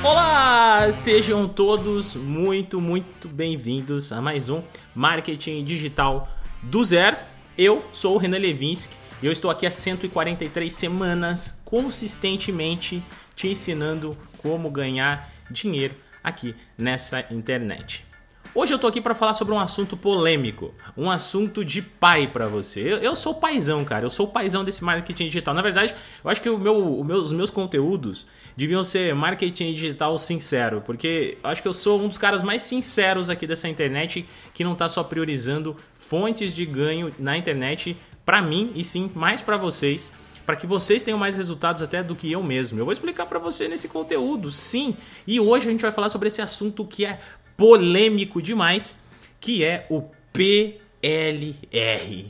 Olá, sejam todos muito, muito bem-vindos a mais um Marketing Digital do Zero. Eu sou o Renan Levinsky e eu estou aqui há 143 semanas consistentemente te ensinando como ganhar dinheiro aqui nessa internet. Hoje eu tô aqui para falar sobre um assunto polêmico, um assunto de pai para você. Eu, eu, sou paizão, cara, eu sou paizão desse marketing digital. Na verdade, eu acho que o meu, meu, os meus conteúdos deviam ser marketing digital sincero, porque eu acho que eu sou um dos caras mais sinceros aqui dessa internet que não tá só priorizando fontes de ganho na internet para mim e sim mais para vocês para que vocês tenham mais resultados até do que eu mesmo. Eu vou explicar para você nesse conteúdo, sim. E hoje a gente vai falar sobre esse assunto que é polêmico demais, que é o PLR.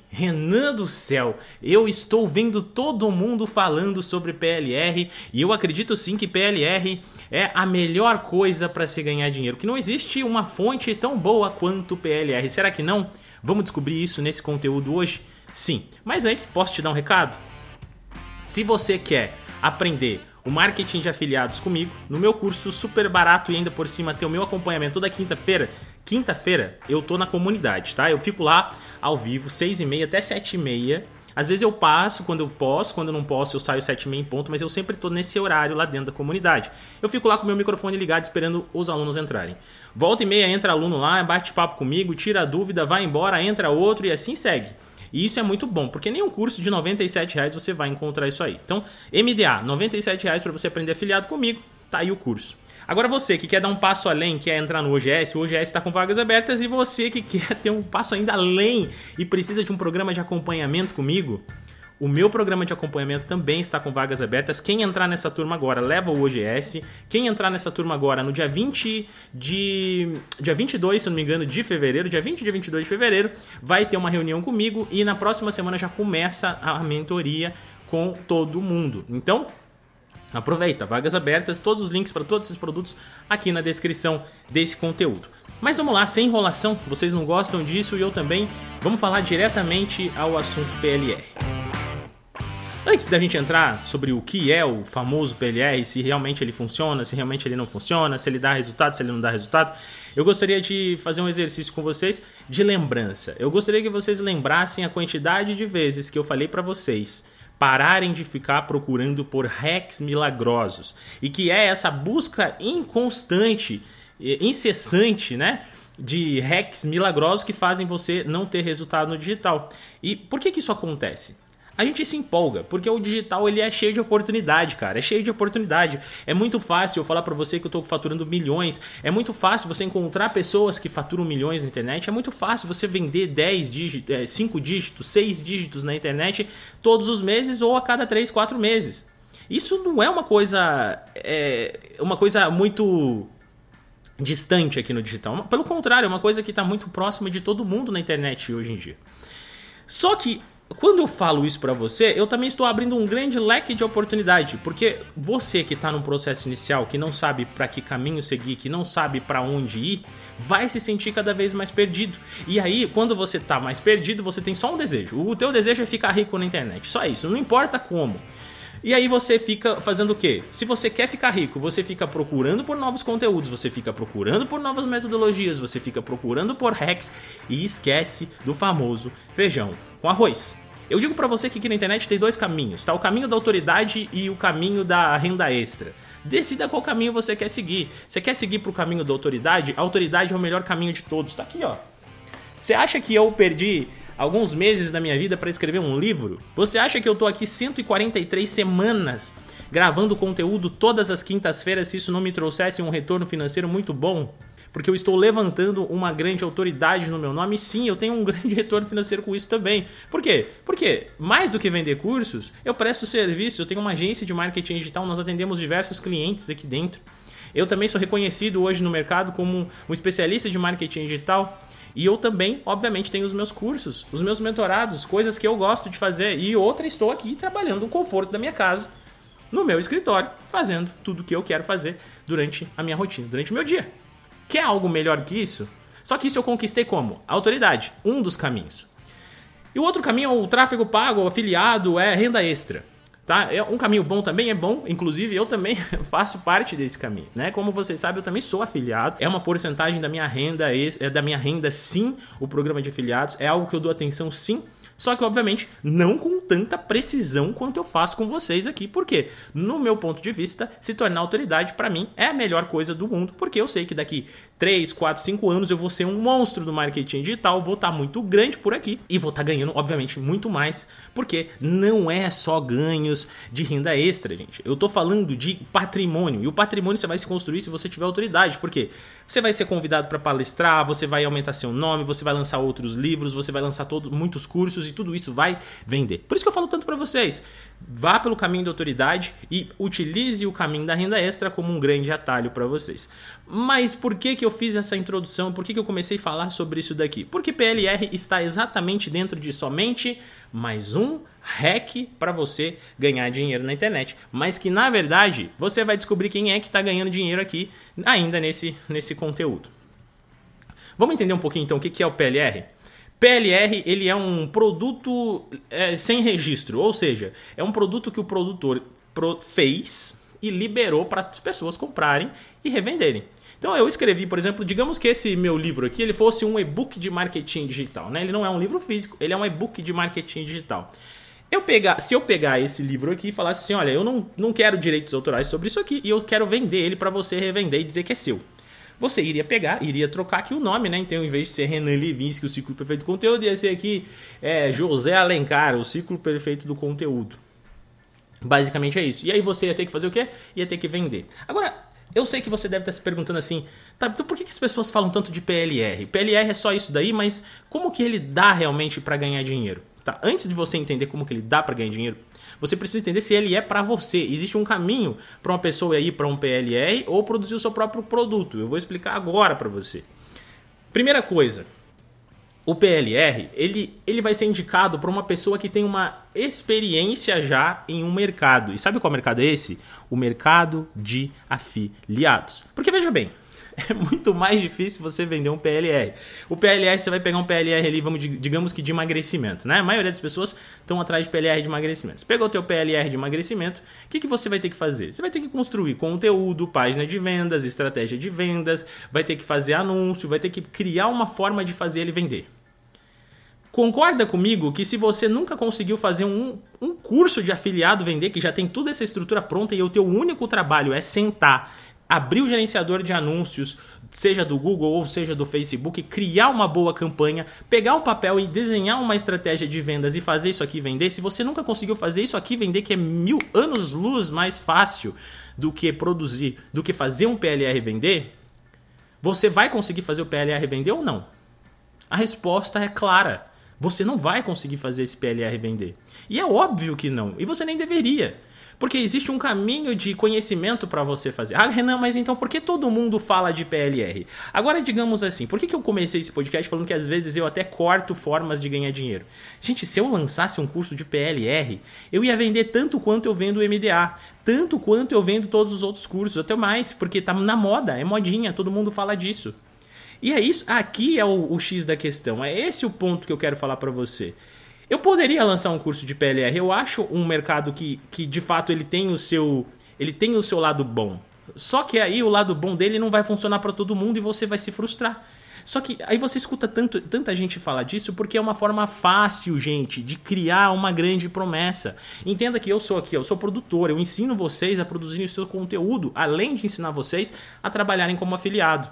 Renan do céu, eu estou vendo todo mundo falando sobre PLR e eu acredito sim que PLR é a melhor coisa para se ganhar dinheiro, que não existe uma fonte tão boa quanto PLR. Será que não? Vamos descobrir isso nesse conteúdo hoje? Sim. Mas antes, posso te dar um recado? Se você quer aprender o marketing de afiliados comigo, no meu curso super barato e ainda por cima ter o meu acompanhamento toda quinta-feira. Quinta-feira eu tô na comunidade, tá? Eu fico lá ao vivo, 6 e meia até 7 e meia. Às vezes eu passo quando eu posso, quando eu não posso eu saio 7 e meia em ponto, mas eu sempre tô nesse horário lá dentro da comunidade. Eu fico lá com o meu microfone ligado esperando os alunos entrarem. Volta e meia entra aluno lá, bate papo comigo, tira a dúvida, vai embora, entra outro e assim segue. E isso é muito bom, porque nenhum curso de 97 reais você vai encontrar isso aí. Então, MDA, 97 reais para você aprender afiliado comigo, tá aí o curso. Agora você que quer dar um passo além, quer entrar no OGS, o OGS está com vagas abertas, e você que quer ter um passo ainda além e precisa de um programa de acompanhamento comigo, o meu programa de acompanhamento também está com vagas abertas. Quem entrar nessa turma agora leva o OGS. Quem entrar nessa turma agora no dia 20 de. dia 22, se não me engano, de fevereiro, dia 20 e dia 22 de fevereiro, vai ter uma reunião comigo e na próxima semana já começa a mentoria com todo mundo. Então, aproveita, vagas abertas, todos os links para todos esses produtos aqui na descrição desse conteúdo. Mas vamos lá, sem enrolação, vocês não gostam disso e eu também. Vamos falar diretamente ao assunto PLR. Antes da gente entrar sobre o que é o famoso PLR, se realmente ele funciona, se realmente ele não funciona, se ele dá resultado, se ele não dá resultado, eu gostaria de fazer um exercício com vocês de lembrança. Eu gostaria que vocês lembrassem a quantidade de vezes que eu falei para vocês pararem de ficar procurando por hacks milagrosos e que é essa busca inconstante, incessante, né? De hacks milagrosos que fazem você não ter resultado no digital. E por que, que isso acontece? A gente se empolga, porque o digital ele é cheio de oportunidade, cara. É cheio de oportunidade. É muito fácil eu falar para você que eu tô faturando milhões. É muito fácil você encontrar pessoas que faturam milhões na internet. É muito fácil você vender 10 dígitos, 5 dígitos, 6 dígitos na internet todos os meses ou a cada 3, 4 meses. Isso não é uma coisa é uma coisa muito distante aqui no digital. Pelo contrário, é uma coisa que está muito próxima de todo mundo na internet hoje em dia. Só que quando eu falo isso para você, eu também estou abrindo um grande leque de oportunidade, porque você que está num processo inicial, que não sabe para que caminho seguir, que não sabe para onde ir, vai se sentir cada vez mais perdido. E aí, quando você está mais perdido, você tem só um desejo. O teu desejo é ficar rico na internet. Só isso, não importa como. E aí você fica fazendo o quê? Se você quer ficar rico, você fica procurando por novos conteúdos, você fica procurando por novas metodologias, você fica procurando por hacks e esquece do famoso feijão com arroz. Eu digo para você que aqui na internet tem dois caminhos, tá? O caminho da autoridade e o caminho da renda extra. Decida qual caminho você quer seguir. Você quer seguir pro caminho da autoridade? A autoridade é o melhor caminho de todos. Tá aqui, ó. Você acha que eu perdi alguns meses da minha vida para escrever um livro? Você acha que eu tô aqui 143 semanas gravando conteúdo todas as quintas-feiras se isso não me trouxesse um retorno financeiro muito bom? Porque eu estou levantando uma grande autoridade no meu nome. Sim, eu tenho um grande retorno financeiro com isso também. Por quê? Porque mais do que vender cursos, eu presto serviço, eu tenho uma agência de marketing digital, nós atendemos diversos clientes aqui dentro. Eu também sou reconhecido hoje no mercado como um especialista de marketing digital. E eu também, obviamente, tenho os meus cursos, os meus mentorados, coisas que eu gosto de fazer. E outra, estou aqui trabalhando no conforto da minha casa, no meu escritório, fazendo tudo o que eu quero fazer durante a minha rotina, durante o meu dia. Quer algo melhor que isso? Só que isso eu conquistei como? Autoridade, um dos caminhos. E o outro caminho é o tráfego pago, o afiliado, é renda extra. Tá? É um caminho bom também é bom, inclusive eu também faço parte desse caminho, né? Como vocês sabem, eu também sou afiliado. É uma porcentagem da minha renda, é da minha renda sim, o programa de afiliados, é algo que eu dou atenção sim. Só que, obviamente, não com tanta precisão quanto eu faço com vocês aqui. Porque, no meu ponto de vista, se tornar autoridade, para mim, é a melhor coisa do mundo. Porque eu sei que daqui 3, 4, 5 anos eu vou ser um monstro do marketing digital, vou estar tá muito grande por aqui e vou estar tá ganhando, obviamente, muito mais. Porque não é só ganhos de renda extra, gente. Eu tô falando de patrimônio. E o patrimônio você vai se construir se você tiver autoridade. Porque você vai ser convidado para palestrar, você vai aumentar seu nome, você vai lançar outros livros, você vai lançar todos, muitos cursos e tudo isso vai vender. Por isso que eu falo tanto para vocês. Vá pelo caminho da autoridade e utilize o caminho da renda extra como um grande atalho para vocês. Mas por que, que eu fiz essa introdução? Por que, que eu comecei a falar sobre isso daqui? Porque PLR está exatamente dentro de somente mais um hack para você ganhar dinheiro na internet. Mas que na verdade você vai descobrir quem é que está ganhando dinheiro aqui ainda nesse, nesse conteúdo. Vamos entender um pouquinho então o que é o PLR? PLR ele é um produto é, sem registro, ou seja, é um produto que o produtor fez e liberou para as pessoas comprarem e revenderem. Então eu escrevi, por exemplo, digamos que esse meu livro aqui ele fosse um e-book de marketing digital, né? Ele não é um livro físico, ele é um e-book de marketing digital. Eu pegar, se eu pegar esse livro aqui e falasse assim, olha, eu não, não quero direitos autorais sobre isso aqui e eu quero vender ele para você revender e dizer que é seu você iria pegar, iria trocar aqui o nome, né? Então, em vez de ser Renan Levinsky, o ciclo perfeito do conteúdo, ia ser aqui é, José Alencar, o ciclo perfeito do conteúdo. Basicamente é isso. E aí você ia ter que fazer o quê? Ia ter que vender. Agora, eu sei que você deve estar se perguntando assim, tá, então por que, que as pessoas falam tanto de PLR? PLR é só isso daí, mas como que ele dá realmente para ganhar dinheiro? Tá? Antes de você entender como que ele dá para ganhar dinheiro, você precisa entender se ele é para você. Existe um caminho para uma pessoa ir para um PLR ou produzir o seu próprio produto. Eu vou explicar agora para você. Primeira coisa, o PLR ele, ele vai ser indicado para uma pessoa que tem uma experiência já em um mercado. E sabe qual mercado é esse? O mercado de afiliados. Porque veja bem, é muito mais difícil você vender um PLR. O PLR, você vai pegar um PLR ali, vamos, digamos que de emagrecimento, né? A maioria das pessoas estão atrás de PLR de emagrecimento. Você pegou o teu PLR de emagrecimento, o que, que você vai ter que fazer? Você vai ter que construir conteúdo, página de vendas, estratégia de vendas, vai ter que fazer anúncio, vai ter que criar uma forma de fazer ele vender. Concorda comigo que se você nunca conseguiu fazer um, um curso de afiliado vender, que já tem toda essa estrutura pronta e o teu único trabalho é sentar abrir o gerenciador de anúncios, seja do Google ou seja do Facebook, criar uma boa campanha, pegar um papel e desenhar uma estratégia de vendas e fazer isso aqui vender. Se você nunca conseguiu fazer isso aqui vender, que é mil anos luz mais fácil do que produzir, do que fazer um PLR vender, você vai conseguir fazer o PLR vender ou não? A resposta é clara. Você não vai conseguir fazer esse PLR vender. E é óbvio que não. E você nem deveria. Porque existe um caminho de conhecimento para você fazer. Ah, Renan, mas então por que todo mundo fala de PLR? Agora, digamos assim, por que, que eu comecei esse podcast falando que às vezes eu até corto formas de ganhar dinheiro? Gente, se eu lançasse um curso de PLR, eu ia vender tanto quanto eu vendo o MDA, tanto quanto eu vendo todos os outros cursos, até mais, porque tá na moda, é modinha, todo mundo fala disso. E é isso, aqui é o, o X da questão, é esse o ponto que eu quero falar para você. Eu poderia lançar um curso de PLR. Eu acho um mercado que, que de fato ele tem o seu ele tem o seu lado bom. Só que aí o lado bom dele não vai funcionar para todo mundo e você vai se frustrar. Só que aí você escuta tanto, tanta gente falar disso porque é uma forma fácil, gente, de criar uma grande promessa. Entenda que eu sou aqui, eu sou produtor, eu ensino vocês a produzirem o seu conteúdo, além de ensinar vocês a trabalharem como afiliado.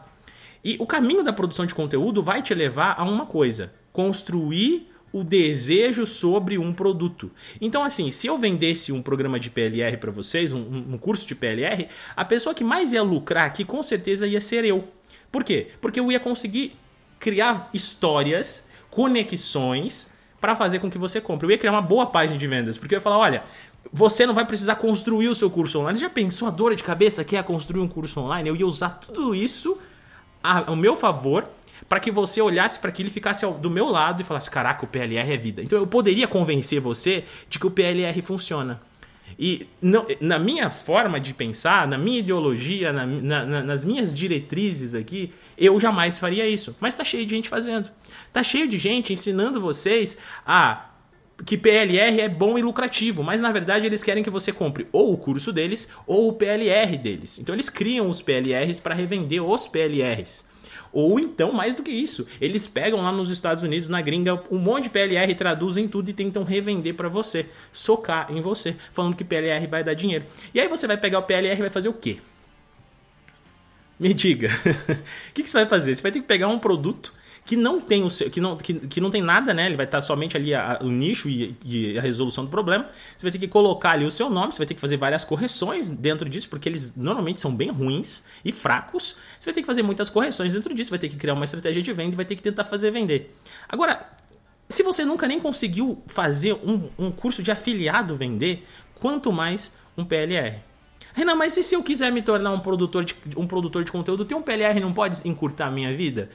E o caminho da produção de conteúdo vai te levar a uma coisa: construir o desejo sobre um produto. Então, assim, se eu vendesse um programa de PLR para vocês, um, um, curso de PLR, a pessoa que mais ia lucrar aqui com certeza ia ser eu. Por quê? Porque eu ia conseguir criar histórias, conexões para fazer com que você compre. Eu ia criar uma boa página de vendas, porque eu ia falar, olha, você não vai precisar construir o seu curso online. Já pensou a dor de cabeça que é construir um curso online? Eu ia usar tudo isso ao meu favor para que você olhasse para aquilo e ficasse do meu lado e falasse: caraca, o PLR é vida. Então eu poderia convencer você de que o PLR funciona. E não, na minha forma de pensar, na minha ideologia, na, na, nas minhas diretrizes aqui, eu jamais faria isso. Mas tá cheio de gente fazendo. Tá cheio de gente ensinando vocês a que PLR é bom e lucrativo, mas na verdade eles querem que você compre ou o curso deles ou o PLR deles. Então eles criam os PLRs para revender os PLRs. Ou então, mais do que isso, eles pegam lá nos Estados Unidos, na gringa, um monte de PLR, traduzem tudo e tentam revender para você, socar em você, falando que PLR vai dar dinheiro. E aí você vai pegar o PLR e vai fazer o quê? Me diga, o que, que você vai fazer? Você vai ter que pegar um produto que não tem o seu, que não, que, que não tem nada, né? Ele vai estar somente ali o nicho e, e, a resolução do problema. Você vai ter que colocar ali o seu nome, você vai ter que fazer várias correções dentro disso, porque eles normalmente são bem ruins e fracos. Você vai ter que fazer muitas correções dentro disso, vai ter que criar uma estratégia de venda e vai ter que tentar fazer vender. Agora, se você nunca nem conseguiu fazer um, um curso de afiliado vender, quanto mais um PLR. Renan, mas e se eu quiser me tornar um produtor de, um produtor de conteúdo, ter um PLR não pode encurtar a minha vida?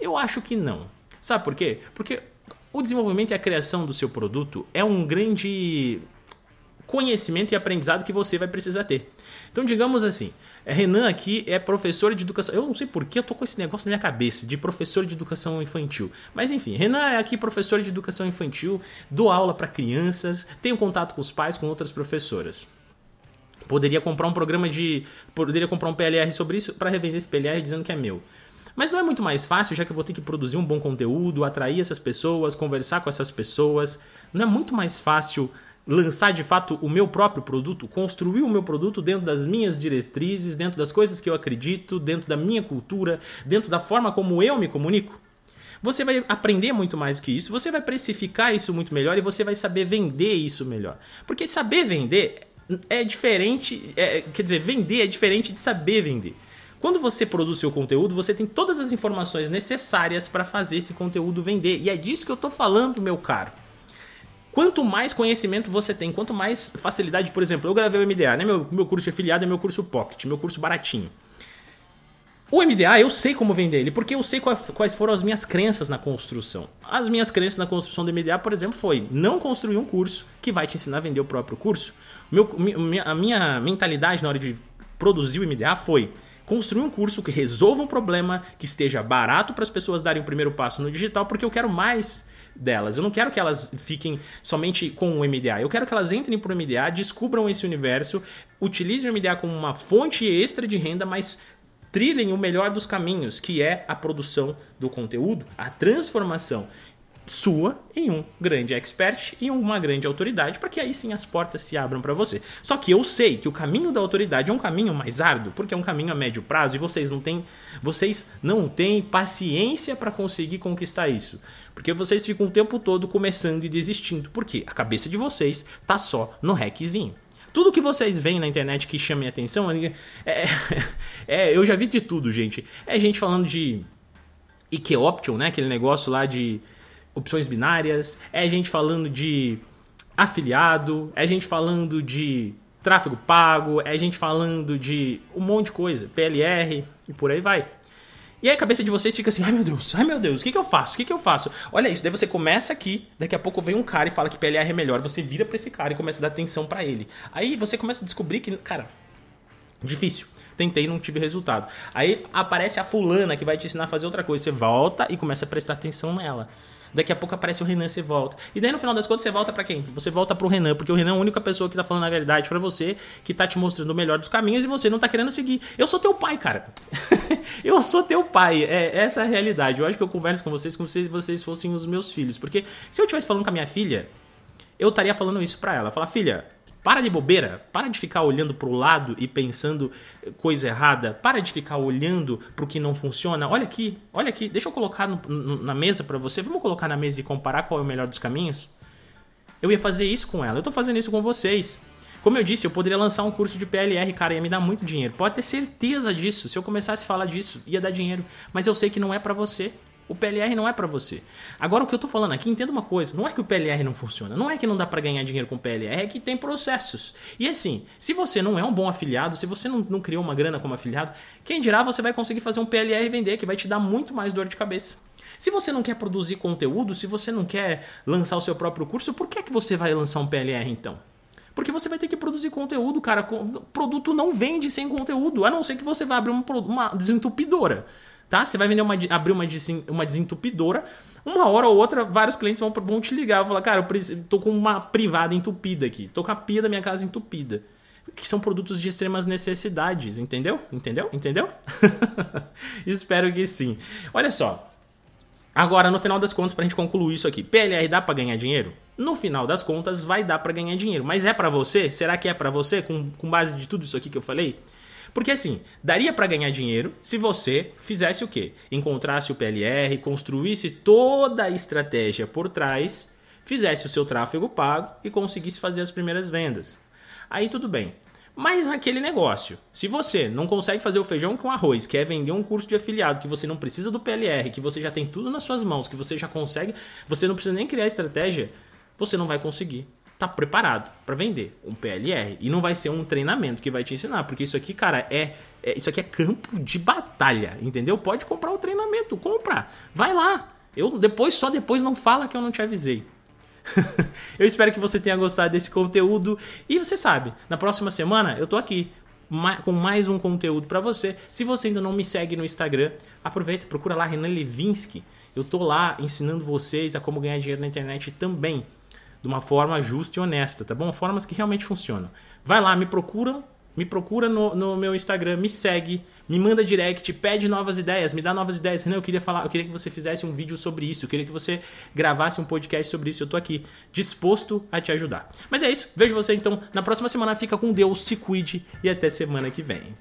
Eu acho que não. Sabe por quê? Porque o desenvolvimento e a criação do seu produto é um grande conhecimento e aprendizado que você vai precisar ter. Então, digamos assim, Renan aqui é professor de educação. Eu não sei por que eu tô com esse negócio na minha cabeça de professor de educação infantil. Mas enfim, Renan é aqui professor de educação infantil, dou aula para crianças, tenho contato com os pais, com outras professoras. Poderia comprar um programa de. Poderia comprar um PLR sobre isso para revender esse PLR dizendo que é meu. Mas não é muito mais fácil, já que eu vou ter que produzir um bom conteúdo, atrair essas pessoas, conversar com essas pessoas. Não é muito mais fácil lançar de fato o meu próprio produto, construir o meu produto dentro das minhas diretrizes, dentro das coisas que eu acredito, dentro da minha cultura, dentro da forma como eu me comunico? Você vai aprender muito mais que isso, você vai precificar isso muito melhor e você vai saber vender isso melhor. Porque saber vender é diferente, é, quer dizer, vender é diferente de saber vender. Quando você produz seu conteúdo, você tem todas as informações necessárias para fazer esse conteúdo vender. E é disso que eu estou falando, meu caro. Quanto mais conhecimento você tem, quanto mais facilidade, por exemplo, eu gravei o MDA, né? Meu, meu curso de afiliado é meu curso Pocket, meu curso baratinho. O MDA eu sei como vender ele, porque eu sei quais foram as minhas crenças na construção. As minhas crenças na construção do MDA, por exemplo, foi não construir um curso que vai te ensinar a vender o próprio curso. Meu, a minha mentalidade na hora de produzir o MDA foi construir um curso que resolva um problema, que esteja barato para as pessoas darem o primeiro passo no digital, porque eu quero mais delas. Eu não quero que elas fiquem somente com o MDA. Eu quero que elas entrem para o MDA, descubram esse universo, utilizem o MDA como uma fonte extra de renda, mas trilhem o melhor dos caminhos, que é a produção do conteúdo, a transformação sua em um grande expert e uma grande autoridade, para que aí sim as portas se abram para você. Só que eu sei que o caminho da autoridade é um caminho mais árduo, porque é um caminho a médio prazo e vocês não têm, vocês não têm paciência para conseguir conquistar isso. Porque vocês ficam o tempo todo começando e desistindo, porque a cabeça de vocês tá só no hackzinho. Tudo que vocês veem na internet que chame atenção é, é, é, eu já vi de tudo, gente. É gente falando de Ike Option, né? Aquele negócio lá de opções binárias, é gente falando de afiliado, é gente falando de tráfego pago, é gente falando de um monte de coisa, PLR e por aí vai. E aí a cabeça de vocês fica assim, ai meu Deus, ai meu Deus, o que, que eu faço? O que, que eu faço? Olha isso, daí você começa aqui, daqui a pouco vem um cara e fala que PLR é melhor, você vira para esse cara e começa a dar atenção para ele. Aí você começa a descobrir que, cara, difícil tentei não tive resultado. Aí aparece a fulana que vai te ensinar a fazer outra coisa. Você volta e começa a prestar atenção nela. Daqui a pouco aparece o Renan, você volta. E daí no final das contas você volta para quem? Você volta pro Renan, porque o Renan é a única pessoa que tá falando a verdade para você, que tá te mostrando o melhor dos caminhos e você não tá querendo seguir. Eu sou teu pai, cara. eu sou teu pai. É essa é a realidade. Eu acho que eu converso com vocês como se vocês fossem os meus filhos, porque se eu estivesse falando com a minha filha, eu estaria falando isso para ela. Falar, filha, para de bobeira, para de ficar olhando para o lado e pensando coisa errada, para de ficar olhando para o que não funciona. Olha aqui, olha aqui, deixa eu colocar no, no, na mesa para você. Vamos colocar na mesa e comparar qual é o melhor dos caminhos? Eu ia fazer isso com ela, eu estou fazendo isso com vocês. Como eu disse, eu poderia lançar um curso de PLR, cara, ia me dar muito dinheiro. Pode ter certeza disso. Se eu começasse a falar disso, ia dar dinheiro. Mas eu sei que não é para você. O PLR não é para você. Agora o que eu tô falando aqui, entenda uma coisa, não é que o PLR não funciona, não é que não dá para ganhar dinheiro com o PLR, é que tem processos. E assim, se você não é um bom afiliado, se você não, não criou uma grana como afiliado, quem dirá você vai conseguir fazer um PLR vender, que vai te dar muito mais dor de cabeça. Se você não quer produzir conteúdo, se você não quer lançar o seu próprio curso, por que é que você vai lançar um PLR então? Porque você vai ter que produzir conteúdo, cara. Produto não vende sem conteúdo, a não ser que você vá abrir uma, uma desentupidora. Tá? Você vai vender uma, abrir uma, uma desentupidora, uma hora ou outra, vários clientes vão, vão te ligar, vão falar, cara, eu tô com uma privada entupida aqui, tô com a pia da minha casa entupida. Que são produtos de extremas necessidades, entendeu? Entendeu? Entendeu? Espero que sim. Olha só. Agora, no final das contas, pra gente concluir isso aqui, PLR dá para ganhar dinheiro? No final das contas, vai dar para ganhar dinheiro. Mas é para você? Será que é para você, com, com base de tudo isso aqui que eu falei? Porque assim, daria para ganhar dinheiro se você fizesse o quê? Encontrasse o PLR, construísse toda a estratégia por trás, fizesse o seu tráfego pago e conseguisse fazer as primeiras vendas. Aí tudo bem. Mas naquele negócio, se você não consegue fazer o feijão com arroz, quer vender um curso de afiliado, que você não precisa do PLR, que você já tem tudo nas suas mãos, que você já consegue, você não precisa nem criar estratégia, você não vai conseguir tá preparado para vender um PLR. E não vai ser um treinamento que vai te ensinar, porque isso aqui, cara, é, é, isso aqui é campo de batalha, entendeu? Pode comprar o treinamento, compra. Vai lá. Eu depois só depois não fala que eu não te avisei. eu espero que você tenha gostado desse conteúdo e você sabe, na próxima semana eu tô aqui com mais um conteúdo para você. Se você ainda não me segue no Instagram, aproveita, procura lá Renan Levinsky. Eu tô lá ensinando vocês a como ganhar dinheiro na internet também de uma forma justa e honesta, tá bom? Formas que realmente funcionam. Vai lá, me procura, me procura no, no meu Instagram, me segue, me manda direct, pede novas ideias, me dá novas ideias. Não, eu queria falar, eu queria que você fizesse um vídeo sobre isso, eu queria que você gravasse um podcast sobre isso. Eu tô aqui disposto a te ajudar. Mas é isso, vejo você então na próxima semana. Fica com Deus, se cuide e até semana que vem.